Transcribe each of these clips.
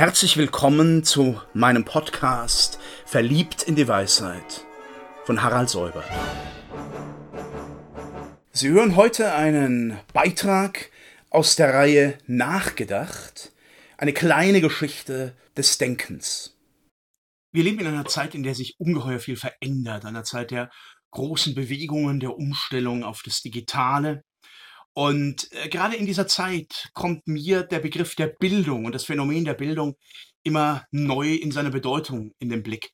Herzlich willkommen zu meinem Podcast Verliebt in die Weisheit von Harald Säuber. Sie hören heute einen Beitrag aus der Reihe Nachgedacht, eine kleine Geschichte des Denkens. Wir leben in einer Zeit, in der sich ungeheuer viel verändert, einer Zeit der großen Bewegungen, der Umstellung auf das Digitale. Und äh, gerade in dieser Zeit kommt mir der Begriff der Bildung und das Phänomen der Bildung immer neu in seiner Bedeutung in den Blick.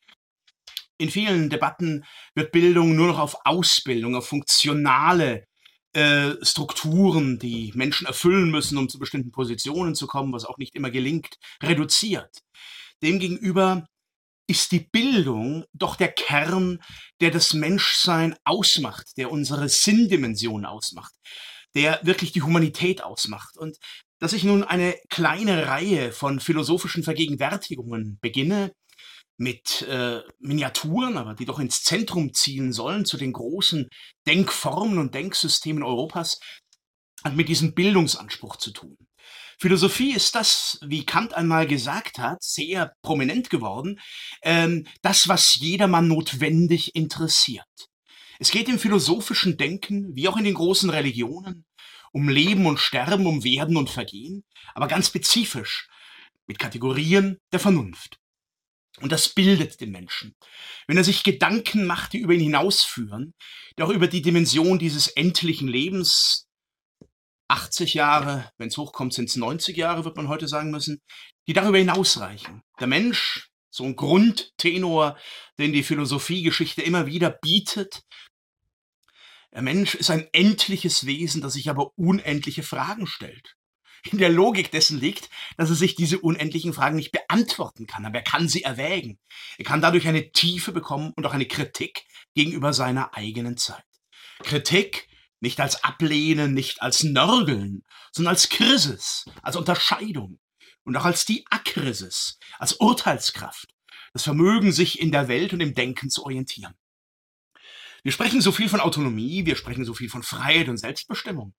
In vielen Debatten wird Bildung nur noch auf Ausbildung, auf funktionale äh, Strukturen, die Menschen erfüllen müssen, um zu bestimmten Positionen zu kommen, was auch nicht immer gelingt, reduziert. Demgegenüber ist die Bildung doch der Kern, der das Menschsein ausmacht, der unsere Sinndimension ausmacht, der wirklich die Humanität ausmacht. Und dass ich nun eine kleine Reihe von philosophischen Vergegenwärtigungen beginne, mit äh, Miniaturen, aber die doch ins Zentrum zielen sollen, zu den großen Denkformen und Denksystemen Europas, hat mit diesem Bildungsanspruch zu tun. Philosophie ist das, wie Kant einmal gesagt hat, sehr prominent geworden, ähm, das, was jedermann notwendig interessiert. Es geht im philosophischen Denken, wie auch in den großen Religionen, um Leben und Sterben, um Werden und Vergehen, aber ganz spezifisch mit Kategorien der Vernunft. Und das bildet den Menschen. Wenn er sich Gedanken macht, die über ihn hinausführen, die auch über die Dimension dieses endlichen Lebens, 80 Jahre, wenn es hochkommt, sind es 90 Jahre, wird man heute sagen müssen, die darüber hinausreichen. Der Mensch, so ein Grundtenor, den die Philosophiegeschichte immer wieder bietet. Der Mensch ist ein endliches Wesen, das sich aber unendliche Fragen stellt. In der Logik dessen liegt, dass er sich diese unendlichen Fragen nicht beantworten kann, aber er kann sie erwägen. Er kann dadurch eine Tiefe bekommen und auch eine Kritik gegenüber seiner eigenen Zeit. Kritik nicht als Ablehnen, nicht als Nörgeln, sondern als Krisis, als Unterscheidung und auch als die Akrisis, als Urteilskraft, das Vermögen, sich in der Welt und im Denken zu orientieren. Wir sprechen so viel von Autonomie, wir sprechen so viel von Freiheit und Selbstbestimmung.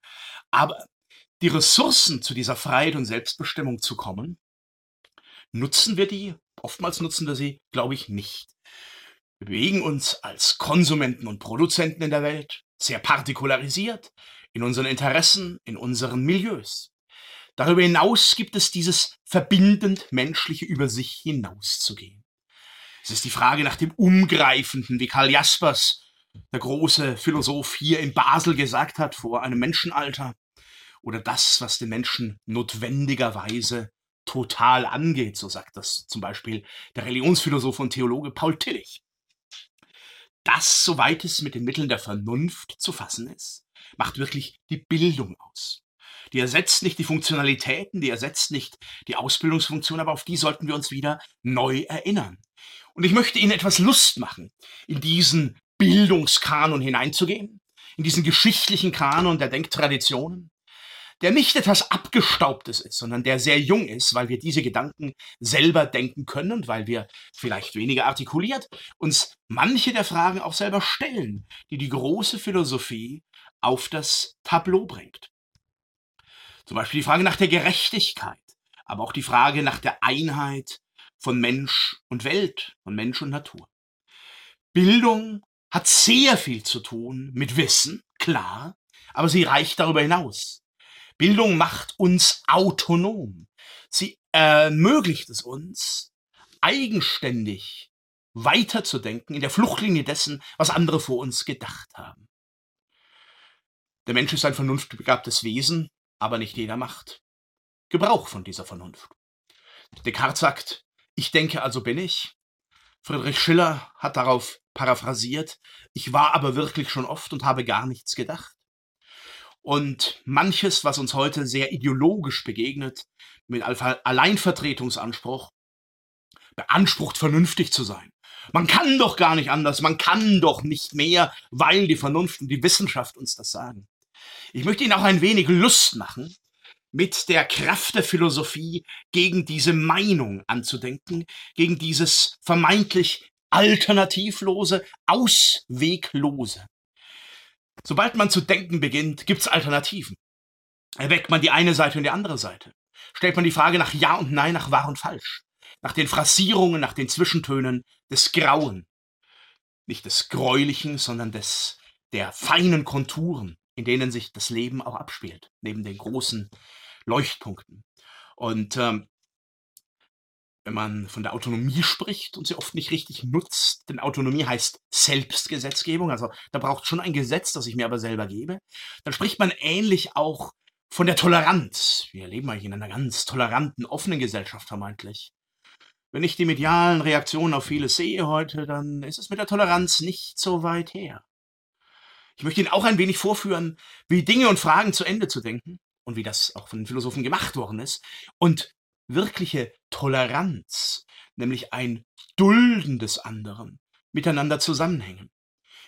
Aber die Ressourcen zu dieser Freiheit und Selbstbestimmung zu kommen, nutzen wir die? Oftmals nutzen wir sie, glaube ich, nicht. Wir bewegen uns als Konsumenten und Produzenten in der Welt, sehr partikularisiert, in unseren Interessen, in unseren Milieus. Darüber hinaus gibt es dieses verbindend menschliche über sich hinauszugehen. Es ist die Frage nach dem Umgreifenden, wie Karl Jaspers, der große Philosoph, hier in Basel gesagt hat, vor einem Menschenalter, oder das, was den Menschen notwendigerweise total angeht, so sagt das zum Beispiel der Religionsphilosoph und Theologe Paul Tillich. Das, soweit es mit den Mitteln der Vernunft zu fassen ist, macht wirklich die Bildung aus. Die ersetzt nicht die Funktionalitäten, die ersetzt nicht die Ausbildungsfunktion, aber auf die sollten wir uns wieder neu erinnern. Und ich möchte Ihnen etwas Lust machen, in diesen Bildungskanon hineinzugehen, in diesen geschichtlichen Kanon der Denktraditionen, der nicht etwas Abgestaubtes ist, sondern der sehr jung ist, weil wir diese Gedanken selber denken können und weil wir vielleicht weniger artikuliert uns manche der Fragen auch selber stellen, die die große Philosophie auf das Tableau bringt. Zum Beispiel die Frage nach der Gerechtigkeit, aber auch die Frage nach der Einheit von Mensch und Welt, von Mensch und Natur. Bildung hat sehr viel zu tun mit Wissen, klar, aber sie reicht darüber hinaus. Bildung macht uns autonom. Sie ermöglicht es uns, eigenständig weiterzudenken in der Fluchtlinie dessen, was andere vor uns gedacht haben. Der Mensch ist ein vernunftbegabtes Wesen, aber nicht jeder macht Gebrauch von dieser Vernunft. Descartes sagt, ich denke, also bin ich. Friedrich Schiller hat darauf paraphrasiert, ich war aber wirklich schon oft und habe gar nichts gedacht. Und manches, was uns heute sehr ideologisch begegnet, mit Alleinvertretungsanspruch, beansprucht, vernünftig zu sein. Man kann doch gar nicht anders, man kann doch nicht mehr, weil die Vernunft und die Wissenschaft uns das sagen. Ich möchte Ihnen auch ein wenig Lust machen, mit der Kraft der Philosophie gegen diese Meinung anzudenken, gegen dieses vermeintlich alternativlose, ausweglose. Sobald man zu denken beginnt, gibt es Alternativen. Erweckt man die eine Seite und die andere Seite. stellt man die Frage nach Ja und Nein, nach wahr und falsch, nach den Phrasierungen, nach den Zwischentönen des Grauen. Nicht des Gräulichen, sondern des, der feinen Konturen, in denen sich das Leben auch abspielt, neben den großen Leuchtpunkten. Und ähm, wenn man von der Autonomie spricht und sie oft nicht richtig nutzt, denn Autonomie heißt Selbstgesetzgebung, also da braucht schon ein Gesetz, das ich mir aber selber gebe, dann spricht man ähnlich auch von der Toleranz. Wir leben eigentlich in einer ganz toleranten, offenen Gesellschaft vermeintlich. Wenn ich die medialen Reaktionen auf vieles sehe heute, dann ist es mit der Toleranz nicht so weit her. Ich möchte Ihnen auch ein wenig vorführen, wie Dinge und Fragen zu Ende zu denken und wie das auch von den Philosophen gemacht worden ist und wirkliche Toleranz, nämlich ein Dulden des anderen, miteinander zusammenhängen.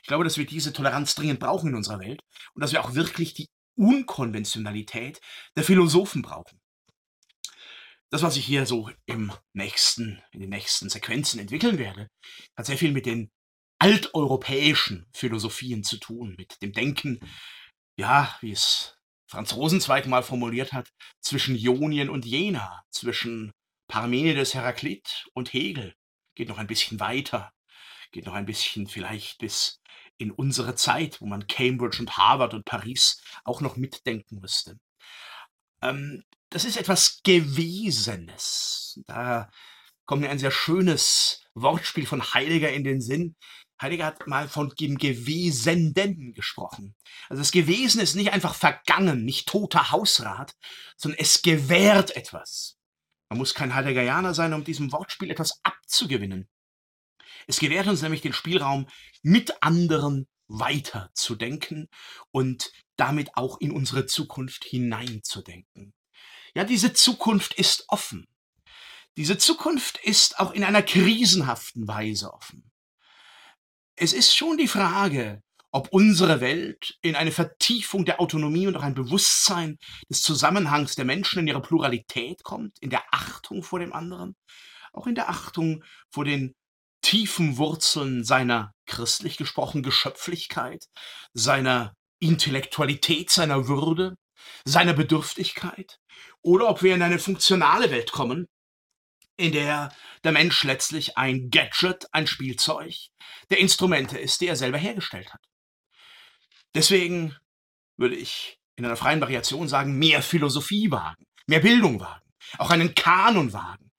Ich glaube, dass wir diese Toleranz dringend brauchen in unserer Welt und dass wir auch wirklich die Unkonventionalität der Philosophen brauchen. Das, was ich hier so im nächsten, in den nächsten Sequenzen entwickeln werde, hat sehr viel mit den alteuropäischen Philosophien zu tun, mit dem Denken, ja, wie es Franz Rosenzweig mal formuliert hat, zwischen Ionien und Jena, zwischen Parmenides, Heraklit und Hegel. Geht noch ein bisschen weiter, geht noch ein bisschen vielleicht bis in unsere Zeit, wo man Cambridge und Harvard und Paris auch noch mitdenken müsste. Ähm, das ist etwas Gewesenes. Da kommt mir ein sehr schönes Wortspiel von Heidegger in den Sinn. Heidegger hat mal von dem Gewesenden gesprochen. Also das Gewesen ist nicht einfach vergangen, nicht toter Hausrat, sondern es gewährt etwas. Man muss kein Heideggerianer sein, um diesem Wortspiel etwas abzugewinnen. Es gewährt uns nämlich den Spielraum, mit anderen weiterzudenken und damit auch in unsere Zukunft hineinzudenken. Ja, diese Zukunft ist offen. Diese Zukunft ist auch in einer krisenhaften Weise offen. Es ist schon die Frage, ob unsere Welt in eine Vertiefung der Autonomie und auch ein Bewusstsein des Zusammenhangs der Menschen in ihrer Pluralität kommt, in der Achtung vor dem anderen, auch in der Achtung vor den tiefen Wurzeln seiner, christlich gesprochen, Geschöpflichkeit, seiner Intellektualität, seiner Würde, seiner Bedürftigkeit, oder ob wir in eine funktionale Welt kommen, in der der Mensch letztlich ein Gadget, ein Spielzeug der Instrumente ist, die er selber hergestellt hat. Deswegen würde ich in einer freien Variation sagen, mehr Philosophie wagen, mehr Bildung wagen, auch einen Kanon wagen,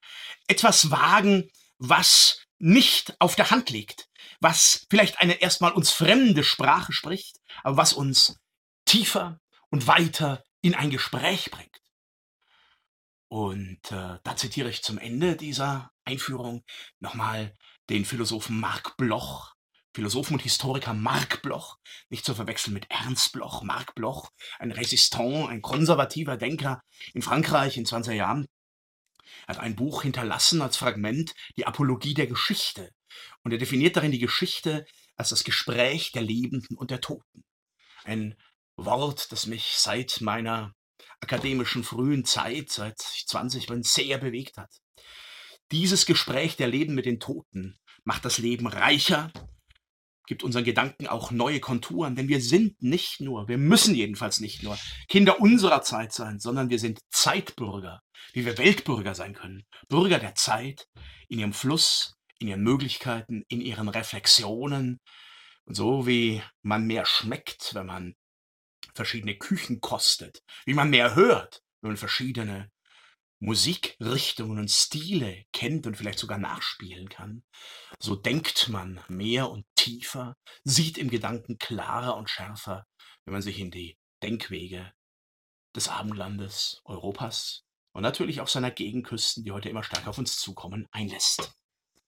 etwas wagen, was nicht auf der Hand liegt, was vielleicht eine erstmal uns fremde Sprache spricht, aber was uns tiefer und weiter in ein Gespräch bringt. Und äh, da zitiere ich zum Ende dieser Einführung nochmal den Philosophen Marc Bloch, Philosophen und Historiker Marc Bloch, nicht zu verwechseln mit Ernst Bloch. Marc Bloch, ein Resistant, ein konservativer Denker in Frankreich in 20er Jahren, hat ein Buch hinterlassen als Fragment, die Apologie der Geschichte. Und er definiert darin die Geschichte als das Gespräch der Lebenden und der Toten. Ein Wort, das mich seit meiner akademischen frühen Zeit, seit ich 20 bin, sehr bewegt hat. Dieses Gespräch der Leben mit den Toten macht das Leben reicher, gibt unseren Gedanken auch neue Konturen, denn wir sind nicht nur, wir müssen jedenfalls nicht nur Kinder unserer Zeit sein, sondern wir sind Zeitbürger, wie wir Weltbürger sein können. Bürger der Zeit in ihrem Fluss, in ihren Möglichkeiten, in ihren Reflexionen. Und so wie man mehr schmeckt, wenn man verschiedene Küchen kostet, wie man mehr hört, wenn man verschiedene Musikrichtungen und Stile kennt und vielleicht sogar nachspielen kann, so denkt man mehr und tiefer, sieht im Gedanken klarer und schärfer, wenn man sich in die Denkwege des Abendlandes Europas und natürlich auch seiner Gegenküsten, die heute immer stärker auf uns zukommen, einlässt.